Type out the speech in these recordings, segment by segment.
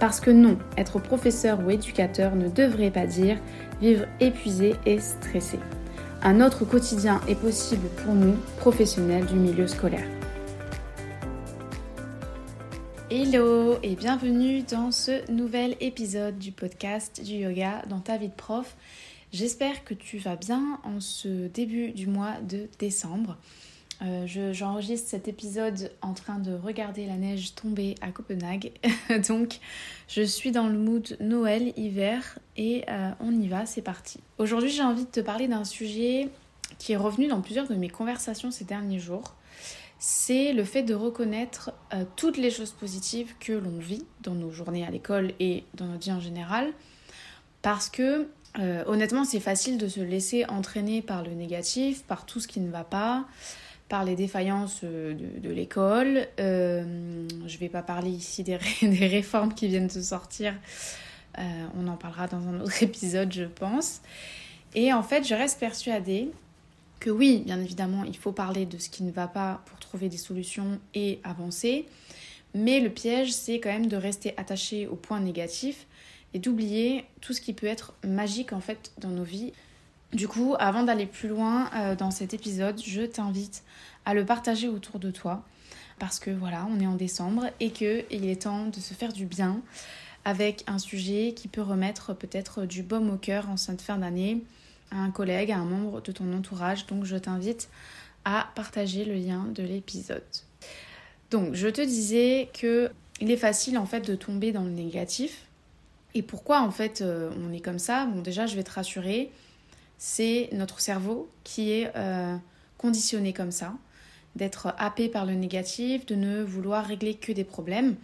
Parce que non, être professeur ou éducateur ne devrait pas dire vivre épuisé et stressé. Un autre quotidien est possible pour nous, professionnels du milieu scolaire. Hello et bienvenue dans ce nouvel épisode du podcast du yoga dans ta vie de prof. J'espère que tu vas bien en ce début du mois de décembre. Euh, j'enregistre cet épisode en train de regarder la neige tomber à Copenhague. Donc, je suis dans le mood Noël, hiver et euh, on y va, c'est parti. Aujourd'hui, j'ai envie de te parler d'un sujet qui est revenu dans plusieurs de mes conversations ces derniers jours. C'est le fait de reconnaître euh, toutes les choses positives que l'on vit dans nos journées à l'école et dans notre vie en général. Parce que honnêtement, c'est facile de se laisser entraîner par le négatif, par tout ce qui ne va pas par les défaillances euh, de, l'école. Euh, je ne vais pas parler ici des, réformes qui viennent de sortir. Euh, on en parlera dans un autre épisode, je pense. Et en fait, je reste persuadée que oui, bien évidemment, il faut parler de ce qui ne va pas pour trouver des solutions et avancer. Mais le piège, c'est quand même de rester attaché aux points négatifs et d'oublier tout ce qui peut être magique en fait dans nos vies. Du coup, avant d'aller plus loin euh, dans cet épisode, je t'invite à le partager autour de toi parce que voilà, on est en décembre et qu'il est temps de se faire du bien avec un sujet qui peut remettre peut-être du baume au cœur en cette fin d'année à un collègue, à un membre de ton entourage. Donc je t'invite à partager le lien de l'épisode. Donc je te disais que il est facile en fait de tomber dans le négatif. Et pourquoi en fait euh, on est comme ça? Bon déjà je vais te rassurer, c'est notre cerveau qui est euh, conditionné comme ça, d'être happé par le négatif, de ne vouloir régler que des problèmes.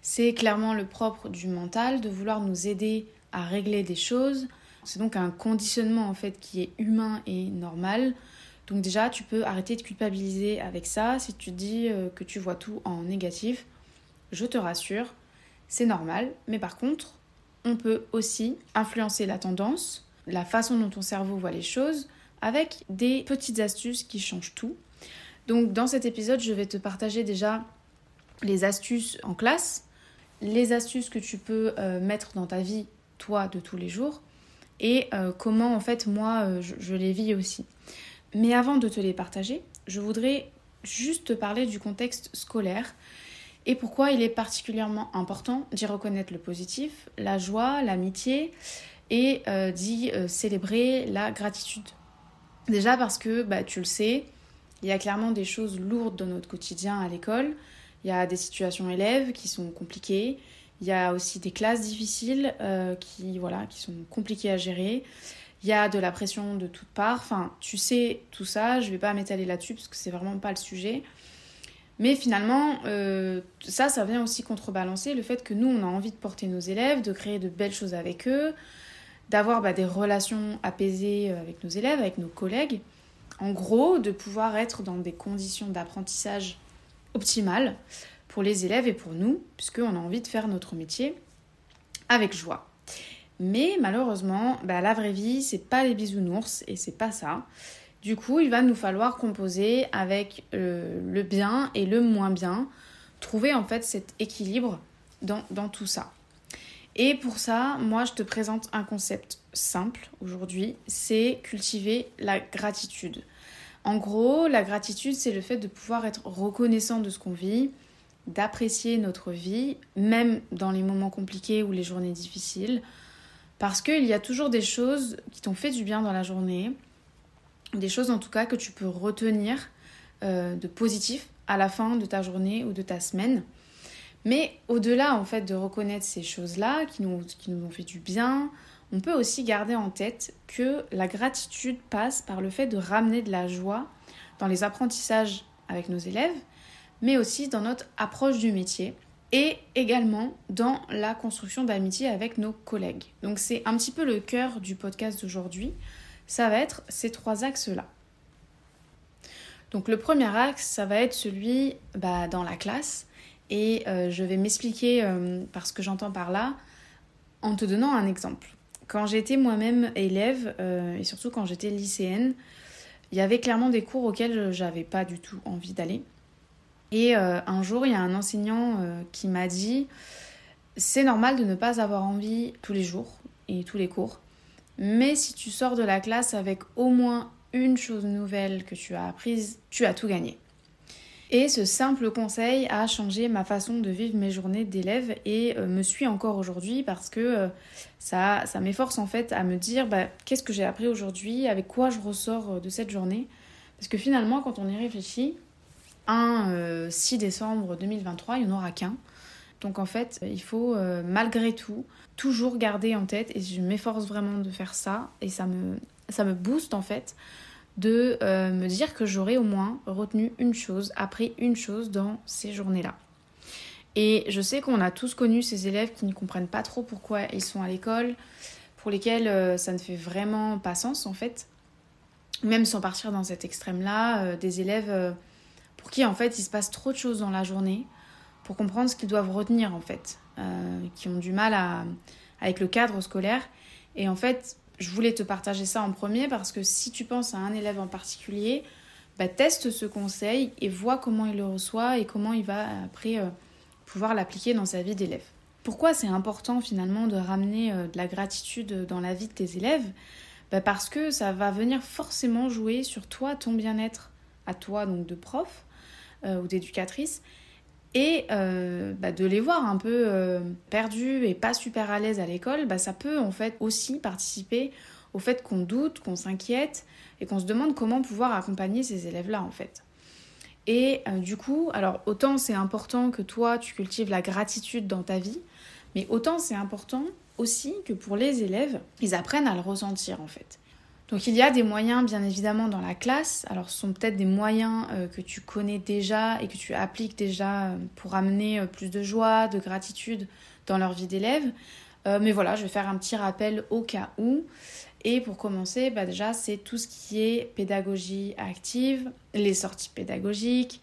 C'est clairement le propre du mental de vouloir nous aider à régler des choses. C'est donc un conditionnement en fait qui est humain et normal. Donc déjà, tu peux arrêter de culpabiliser avec ça si tu dis euh, que tu vois tout en négatif. Je te rassure, c'est normal, mais par contre, on peut aussi influencer la tendance la façon dont ton cerveau voit les choses avec des petites astuces qui changent tout. Donc dans cet épisode, je vais te partager déjà les astuces en classe, les astuces que tu peux euh, mettre dans ta vie, toi, de tous les jours, et euh, comment en fait moi euh, je, les vis aussi. Mais avant de te les partager, je voudrais juste te parler du contexte scolaire et pourquoi il est particulièrement important d'y reconnaître le positif, la joie, l'amitié, et euh, d'y euh, célébrer la gratitude. Déjà parce que, bah, tu le sais, il y a clairement des choses lourdes dans notre quotidien à l'école. Il y a des situations élèves qui sont compliquées. Il y a aussi des classes difficiles euh, qui, voilà, qui sont compliquées à gérer. Il y a de la pression de toutes parts. Enfin, tu sais tout ça. Je ne vais pas m'étaler là-dessus parce que c'est vraiment pas le sujet. Mais finalement, ça, ça vient aussi contrebalancer le fait que nous, on a envie de porter nos élèves, de créer de belles choses avec eux, d'avoir bah, des relations apaisées euh, avec nos élèves, avec nos collègues. En gros, de pouvoir être dans des conditions d'apprentissage optimales pour les élèves et pour nous, puisqu'on a envie de faire notre métier avec joie. Mais malheureusement, bah, la vraie vie, c'est pas les bisounours et c'est pas ça. Du coup, il va nous falloir composer avec euh, le bien et le moins bien, trouver en fait cet équilibre dans tout ça. Et pour ça, moi, je te présente un concept simple aujourd'hui, c'est cultiver la gratitude. En gros, la gratitude, c'est le fait de pouvoir être reconnaissant de ce qu'on vit, d'apprécier notre vie, même dans les moments compliqués ou les journées difficiles, parce qu'il y a toujours des choses qui t'ont fait du bien dans la journée, des choses en tout cas que tu peux retenir euh, de positif à la fin de ta journée ou de ta semaine. Mais au-delà en fait de reconnaître ces choses-là qui nous, ont fait du bien, on peut aussi garder en tête que la gratitude passe par le fait de ramener de la joie dans les apprentissages avec nos élèves, mais aussi dans notre approche du métier et également dans la construction d'amitié avec nos collègues. Donc c'est un petit peu le cœur du podcast d'aujourd'hui, ça va être ces trois axes-là. Donc le premier axe, ça va être celui bah, dans la classe. Et euh, je vais m'expliquer euh, par ce que j'entends par là en te donnant un exemple. Quand j'étais moi-même élève, euh, et surtout quand j'étais lycéenne, il y avait clairement des cours auxquels j'avais pas du tout envie d'aller. Et un jour, il y a un enseignant qui m'a dit c'est normal de ne pas avoir envie tous les jours et tous les cours, mais si tu sors de la classe avec au moins une chose nouvelle que tu as apprise, tu as tout gagné. Et ce simple conseil a changé ma façon de vivre mes journées d'élève et euh, me suit encore aujourd'hui parce que euh, ça, ça m'efforce en fait à me dire bah, qu'est-ce que j'ai appris aujourd'hui, avec quoi je ressors euh, de cette journée. Parce que finalement, quand on y réfléchit, un 6 décembre 2023, il n'y en aura qu'un. Donc en fait, il faut malgré tout toujours garder en tête, et je m'efforce vraiment de faire ça, et ça me, ça me booste en fait de euh, me dire que j'aurai au moins retenu une chose, appris une chose dans ces journées-là. Et je sais qu'on a tous connu ces élèves qui ne comprennent pas trop pourquoi ils sont à l'école, pour lesquels euh, ça ne fait vraiment pas sens en fait. Même sans partir dans cet extrême-là, euh, des élèves pour qui en fait il se passe trop de choses dans la journée pour comprendre ce qu'ils doivent retenir en fait, qui ont du mal avec le cadre scolaire. Et en fait, je voulais te partager ça en premier parce que si tu penses à un élève en particulier, bah, teste ce conseil et vois comment il le reçoit et comment il va après euh, pouvoir l'appliquer dans sa vie d'élève. Pourquoi c'est important finalement de ramener euh, de la gratitude dans la vie de tes élèves? Bah, Parce que ça va venir forcément jouer sur toi, ton bien-être à toi, donc de prof euh, ou d'éducatrice, et euh, bah, de les voir un peu euh, perdus et pas super à l'aise à l'école, bah, ça peut en fait aussi participer au fait qu'on doute, qu'on s'inquiète et qu'on se demande comment pouvoir accompagner ces élèves-là en fait. Et euh, du coup, alors autant c'est important que toi tu cultives la gratitude dans ta vie, mais autant c'est important aussi que pour les élèves, ils apprennent à le ressentir en fait. Donc il y a des moyens bien évidemment dans la classe. Alors ce sont peut-être des moyens euh, que tu connais déjà et que tu appliques déjà euh, pour amener euh, plus de joie, de gratitude dans leur vie d'élève. mais voilà, je vais faire un petit rappel au cas où. Et pour commencer, bah déjà c'est tout ce qui est pédagogie active, les sorties pédagogiques,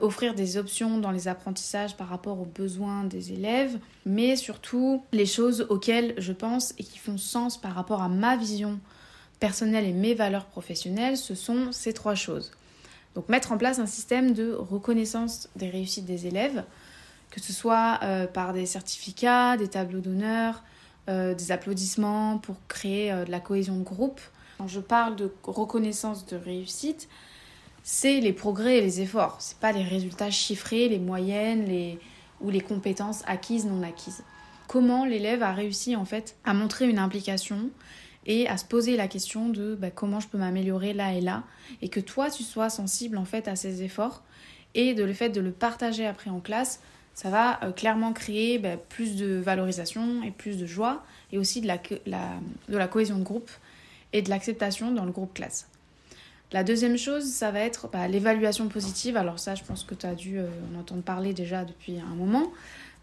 offrir des options dans les apprentissages par rapport aux besoins des élèves, mais surtout les choses auxquelles je pense et qui font sens par rapport à ma vision personnel et mes valeurs professionnelles, ce sont ces trois choses. Donc mettre en place un système de reconnaissance des réussites des élèves, que ce soit euh, par des certificats, des tableaux d'honneur, euh, des applaudissements pour créer euh, de la cohésion de groupe. Quand je parle de reconnaissance de réussite, c'est les progrès et les efforts. C'est pas les résultats chiffrés, les moyennes, les ou les compétences acquises non acquises. Comment l'élève a réussi en fait à montrer une implication et à se poser la question de bah, comment je peux m'améliorer là et là et que toi tu sois sensible en fait à ces efforts et de le fait de le partager après en classe ça va euh, clairement créer bah, plus de valorisation et plus de joie et aussi de la, de la cohésion de groupe et de l'acceptation dans le groupe classe. La deuxième chose, ça va être bah, l'évaluation positive. Alors ça, je pense que tu as dû euh, en entendre parler déjà depuis un moment.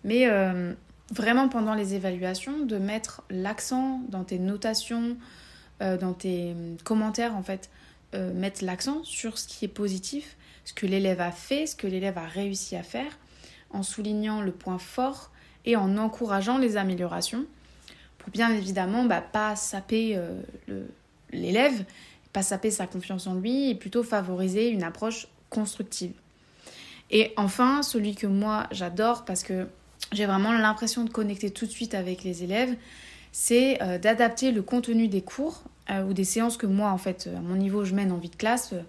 Mais euh, vraiment pendant les évaluations de mettre l'accent dans tes notations, euh, dans tes commentaires en fait, euh, mettre l'accent sur ce qui est positif, ce que l'élève a fait, ce que l'élève a réussi à faire, en soulignant le point fort et en encourageant les améliorations pour bien évidemment bah, pas saper euh, l'élève, pas saper sa confiance en lui et plutôt favoriser une approche constructive. Et enfin, celui que moi j'adore parce que j'ai vraiment l'impression de connecter tout de suite avec les élèves, c'est euh, d'adapter le contenu des cours euh, ou des séances que moi, en fait, à mon niveau, je mène en vie de classe, euh,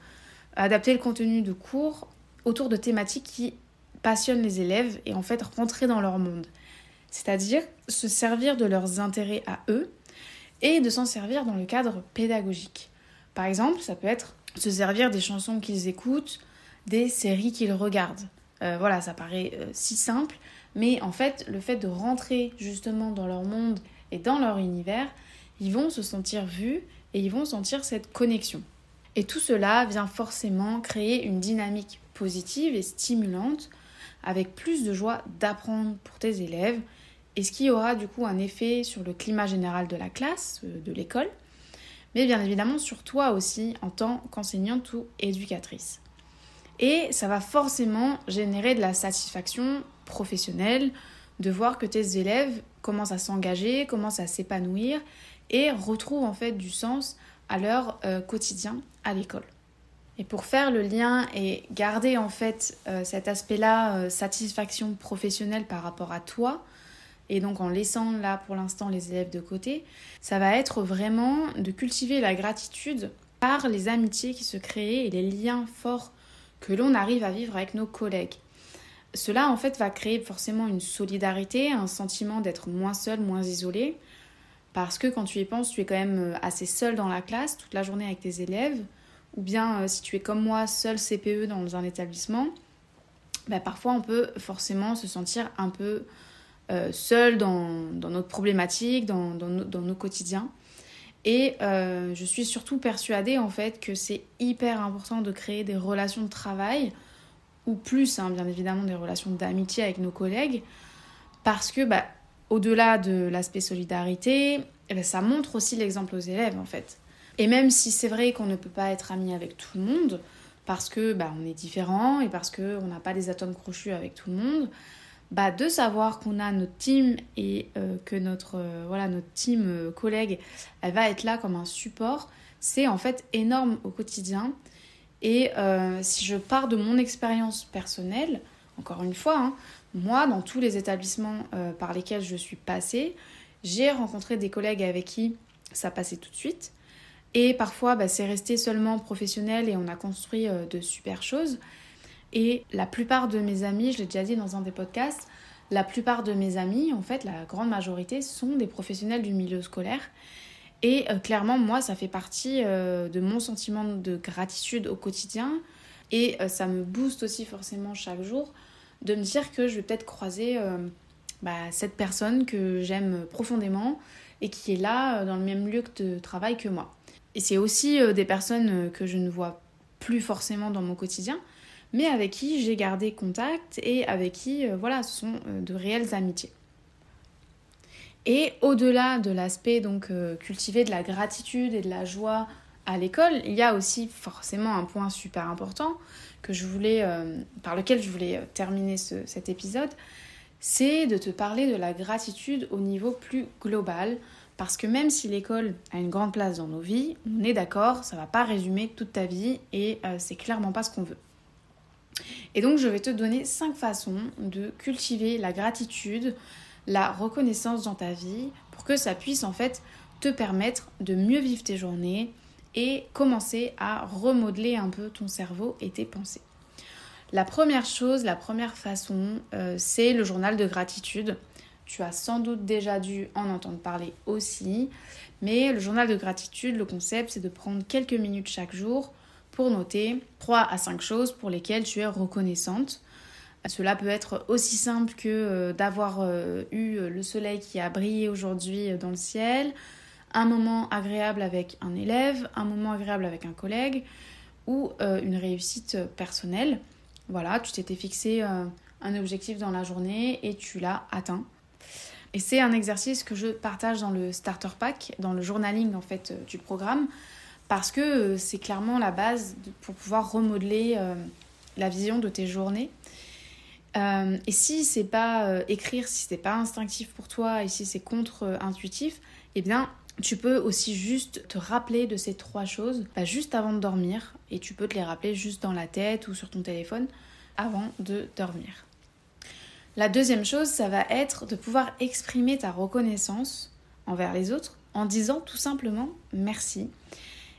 adapter le contenu de cours autour de thématiques qui passionnent les élèves et en fait rentrer dans leur monde. C'est-à-dire se servir de leurs intérêts à eux et de s'en servir dans le cadre pédagogique. Par exemple, ça peut être se servir des chansons qu'ils écoutent, des séries qu'ils regardent. voilà, ça paraît si simple, mais en fait, le fait de rentrer justement dans leur monde et dans leur univers, ils vont se sentir vus et ils vont sentir cette connexion. Et tout cela vient forcément créer une dynamique positive et stimulante avec plus de joie d'apprendre pour tes élèves et ce qui aura du coup un effet sur le climat général de la classe, euh, de l'école, mais bien évidemment sur toi aussi en tant qu'enseignante ou éducatrice. Et ça va forcément générer de la satisfaction professionnelle de voir que tes élèves commencent à s'engager, commencent à s'épanouir et retrouvent en fait du sens à leur euh, quotidien à l'école. Et pour faire le lien et garder en fait euh, cet aspect-là, euh, satisfaction professionnelle par rapport à toi, et donc en laissant là pour l'instant les élèves de côté, ça va être vraiment de cultiver la gratitude par les amitiés qui se créent et les liens forts que l'on arrive à vivre avec nos collègues. Cela en fait va créer forcément une solidarité, un sentiment d'être moins seul, moins isolé, parce que quand tu y penses, tu es quand même euh, assez seul dans la classe toute la journée avec tes élèves, ou bien euh, si tu es comme moi, seul CPE dans un établissement, bah, parfois on peut forcément se sentir un peu euh, seul dans, notre problématique, dans, nos quotidiens. Et je suis surtout persuadée en fait que c'est hyper important de créer des relations de travail, ou plus, hein, bien évidemment, des relations d'amitié avec nos collègues, parce que bah, au-delà de l'aspect solidarité, eh ben, ça montre aussi l'exemple aux élèves en fait. Et même si c'est vrai qu'on ne peut pas être ami avec tout le monde, parce que bah, on est différent et parce qu'on n'a pas des atomes crochus avec tout le monde, bah, de savoir qu'on a notre team et euh, que notre, euh, voilà, notre team euh, collègue, elle va être là comme un support, c'est en fait énorme au quotidien. Et si je pars de mon expérience personnelle, encore une fois, hein, moi, dans tous les établissements par lesquels je suis passée, j'ai rencontré des collègues avec qui ça passait tout de suite. Et parfois, bah, c'est resté seulement professionnel et on a construit euh, de super choses. Et la plupart de mes amis, je l'ai déjà dit dans un des podcasts, la plupart de mes amis, en fait, la grande majorité, sont des professionnels du milieu scolaire. Et euh, clairement, moi, ça fait partie euh, de mon sentiment de gratitude au quotidien. Et ça me booste aussi forcément chaque jour de me dire que je vais peut-être croiser bah, cette personne que j'aime profondément et qui est là euh, dans le même lieu de travail que moi. Et c'est aussi euh, des personnes euh, que je ne vois plus forcément dans mon quotidien, mais avec qui j'ai gardé contact et avec qui, voilà, ce sont de réelles amitiés. Et au-delà de l'aspect donc cultiver de la gratitude et de la joie à l'école, il y a aussi forcément un point super important que je voulais, par lequel je voulais terminer cet épisode, c'est de te parler de la gratitude au niveau plus global. Parce que même si l'école a une grande place dans nos vies, on est d'accord, ça va pas résumer toute ta vie et euh, c'est clairement pas ce qu'on veut. Et donc je vais te donner cinq façons de cultiver la gratitude, la reconnaissance dans ta vie pour que ça puisse en fait te permettre de mieux vivre tes journées et commencer à remodeler un peu ton cerveau et tes pensées. La première chose, la première façon, euh, c'est le journal de gratitude. Tu as sans doute déjà dû en entendre parler aussi. Mais le journal de gratitude, le concept, c'est de prendre quelques minutes chaque jour pour noter 3 à 5 choses pour lesquelles tu es reconnaissante. Cela peut être aussi simple que euh, d'avoir euh, eu le soleil qui a brillé aujourd'hui dans le ciel, un moment agréable avec un élève, un moment agréable avec un collègue ou une réussite personnelle. Voilà, tu t'étais fixé euh, un objectif dans la journée et tu l'as atteint. Et c'est un exercice que je partage dans le starter pack, dans le journaling en fait euh, du programme, parce que euh, c'est clairement la base pour pouvoir remodeler la vision de tes journées. Et si c'est pas écrire, si c'est pas instinctif pour toi et si c'est contre-intuitif, eh bien tu peux aussi juste te rappeler de ces trois choses bah, juste avant de dormir et tu peux te les rappeler juste dans la tête ou sur ton téléphone avant de dormir. La deuxième chose, ça va être de pouvoir exprimer ta reconnaissance envers les autres en disant tout simplement merci.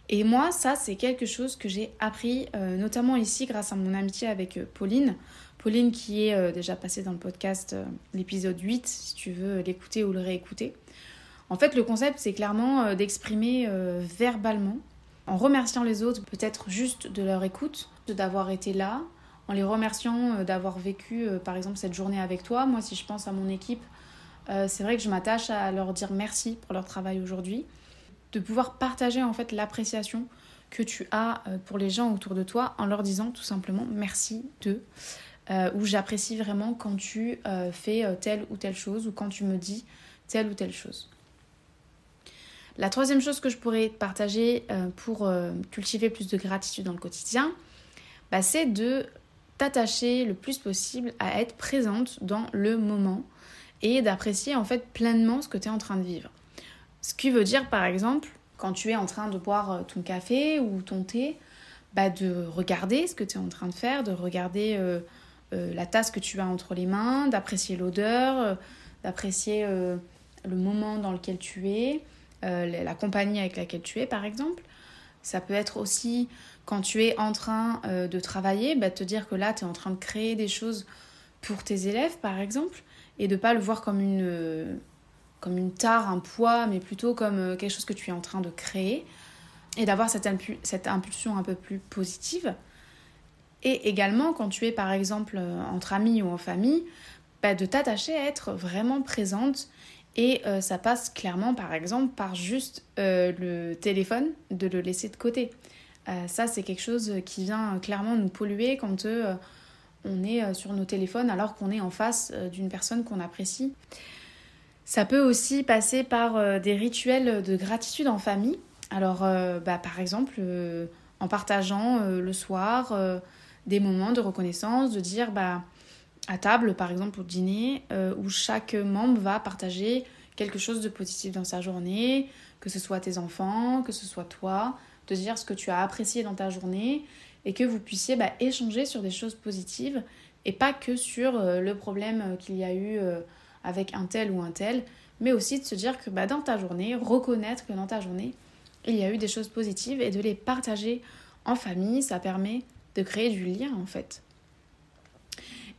Et moi, ça, c'est quelque chose que j'ai appris, euh, notamment ici grâce à mon amitié avec euh, Pauline. Pauline qui est euh, déjà passée dans le podcast, l'épisode 8, si tu veux l'écouter ou le réécouter. En fait, le concept, c'est clairement euh, d'exprimer euh, verbalement, en remerciant les autres, peut-être juste de leur écoute, d'avoir été là, en les remerciant euh, d'avoir vécu, par exemple, cette journée avec toi. Moi, si je pense à mon équipe, c'est vrai que je m'attache à leur dire merci pour leur travail aujourd'hui, de pouvoir partager en fait l'appréciation que tu as pour les gens autour de toi en leur disant tout simplement merci d'eux. Ou j'apprécie vraiment quand tu fais telle ou telle chose ou quand tu me dis telle ou telle chose. La troisième chose que je pourrais partager euh, pour euh, cultiver plus de gratitude dans le quotidien, bah, c'est de t'attacher le plus possible à être présente dans le moment et d'apprécier en fait pleinement ce que tu es en train de vivre. Ce qui veut dire par exemple, quand tu es en train de boire euh, ton café ou ton thé, bah, de regarder ce que tu es en train de faire, de regarder la tasse que tu as entre les mains, d'apprécier l'odeur, d'apprécier le moment dans lequel tu es, euh, la compagnie avec laquelle tu es, par exemple. Ça peut être aussi quand tu es en train euh, de travailler, bah, te dire que là, tu es en train de créer des choses pour tes élèves, par exemple, et de ne pas le voir comme une, euh, comme une tare, un poids, mais plutôt comme quelque chose que tu es en train de créer, et d'avoir cette impulsion un peu plus positive. Et également, quand tu es par exemple entre amis ou en famille, bah, de t'attacher à être vraiment présente et euh, ça passe clairement, par exemple, par juste euh, le téléphone, de le laisser de côté. Euh, ça, c'est quelque chose qui vient clairement nous polluer quand on est sur nos téléphones alors qu'on est en face d'une personne qu'on apprécie. Ça peut aussi passer par des rituels de gratitude en famille. Alors, bah, par exemple, en partageant le soir des moments de reconnaissance, de dire... bah à table, par exemple au dîner, euh, où chaque membre va partager quelque chose de positif dans sa journée, que ce soit tes enfants, que ce soit toi, de dire ce que tu as apprécié dans ta journée et que vous puissiez bah, échanger sur des choses positives et pas que sur euh, le problème euh, qu'il y a eu avec un tel ou un tel, mais aussi de se dire que bah, dans ta journée, reconnaître que dans ta journée, il y a eu des choses positives et de les partager en famille, ça permet de créer du lien en fait.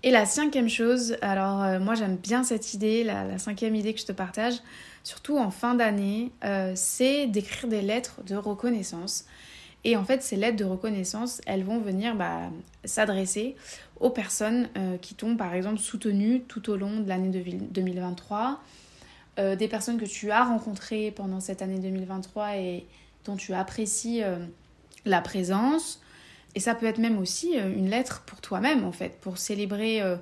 Et la cinquième chose, alors euh, moi j'aime bien cette idée, la, cinquième idée que je te partage, surtout en fin d'année, euh, c'est d'écrire des lettres de reconnaissance. Et en fait, ces lettres de reconnaissance, elles vont venir bah, s'adresser aux personnes euh, qui t'ont par exemple soutenu tout au long de l'année 2023, des personnes que tu as rencontrées pendant cette année 2023 et dont tu apprécies la présence, et ça peut être même aussi euh, une lettre pour toi-même, en fait, pour célébrer euh,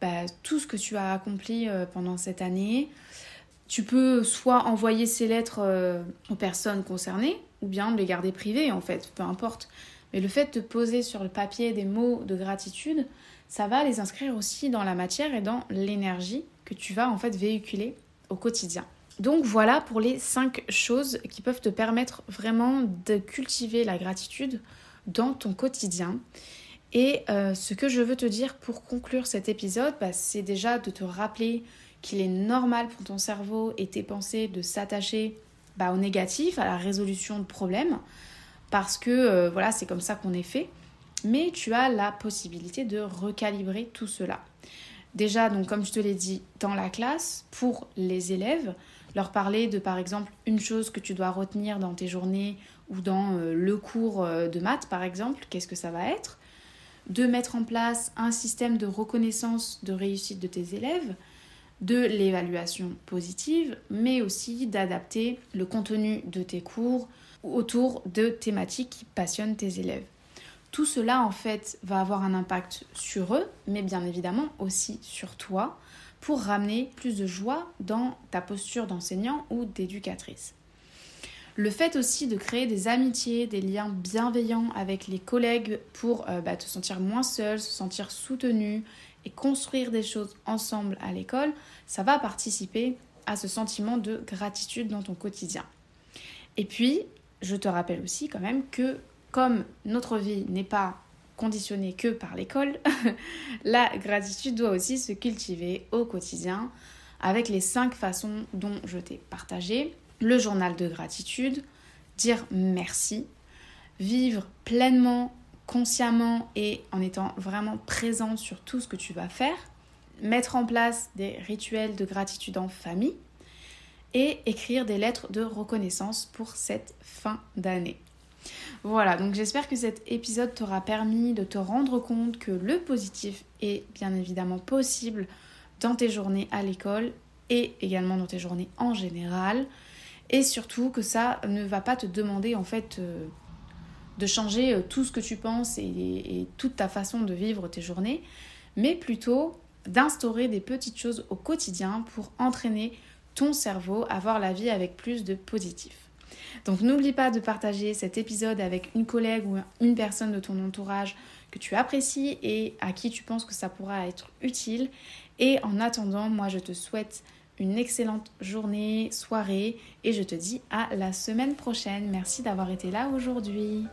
bah, tout ce que tu as accompli euh, pendant cette année. Tu peux soit envoyer ces lettres aux personnes concernées, ou bien les garder privées, en fait, peu importe. Mais le fait de poser sur le papier des mots de gratitude, ça va les inscrire aussi dans la matière et dans l'énergie que tu vas en fait véhiculer au quotidien. Donc voilà pour les cinq choses qui peuvent te permettre vraiment de cultiver la gratitude dans ton quotidien. Et euh, ce que je veux te dire pour conclure cet épisode, bah, c'est déjà de te rappeler qu'il est normal pour ton cerveau et tes pensées de s'attacher bah, au négatif, à la résolution de problèmes, parce que euh, voilà, c'est comme ça qu'on est fait. Mais tu as la possibilité de recalibrer tout cela. Déjà, donc comme je te l'ai dit, dans la classe, pour les élèves, leur parler de par exemple une chose que tu dois retenir dans tes journées ou dans euh, le cours euh, de maths par exemple, qu'est-ce que ça va être? De mettre en place un système de reconnaissance de réussite de tes élèves, de l'évaluation positive, mais aussi d'adapter le contenu de tes cours autour de thématiques qui passionnent tes élèves. Tout cela en fait va avoir un impact sur eux, mais bien évidemment aussi sur toi, pour ramener plus de joie dans ta posture d'enseignant ou d'éducatrice. Le fait aussi de créer des amitiés, des liens bienveillants avec les collègues pour euh, bah, te sentir moins seul, se sentir soutenu et construire des choses ensemble à l'école, ça va participer à ce sentiment de gratitude dans ton quotidien. Et puis, je te rappelle aussi quand même que comme notre vie n'est pas conditionnée que par l'école, la gratitude doit aussi se cultiver au quotidien avec les cinq façons dont je t'ai partagé. Le journal de gratitude, dire merci, vivre pleinement, consciemment et en étant vraiment présent sur tout ce que tu vas faire, mettre en place des rituels de gratitude en famille et écrire des lettres de reconnaissance pour cette fin d'année. Voilà, donc j'espère que cet épisode t'aura permis de te rendre compte que le positif est bien évidemment possible dans tes journées à l'école et également dans tes journées en général et surtout que ça ne va pas te demander en fait euh, de changer euh, tout ce que tu penses et, toute ta façon de vivre tes journées, mais plutôt d'instaurer des petites choses au quotidien pour entraîner ton cerveau à voir la vie avec plus de positif. Donc n'oublie pas de partager cet épisode avec une collègue ou une personne de ton entourage que tu apprécies et à qui tu penses que ça pourra être utile. Et en attendant, moi je te souhaite une excellente journée, soirée et je te dis à la semaine prochaine. Merci d'avoir été là aujourd'hui.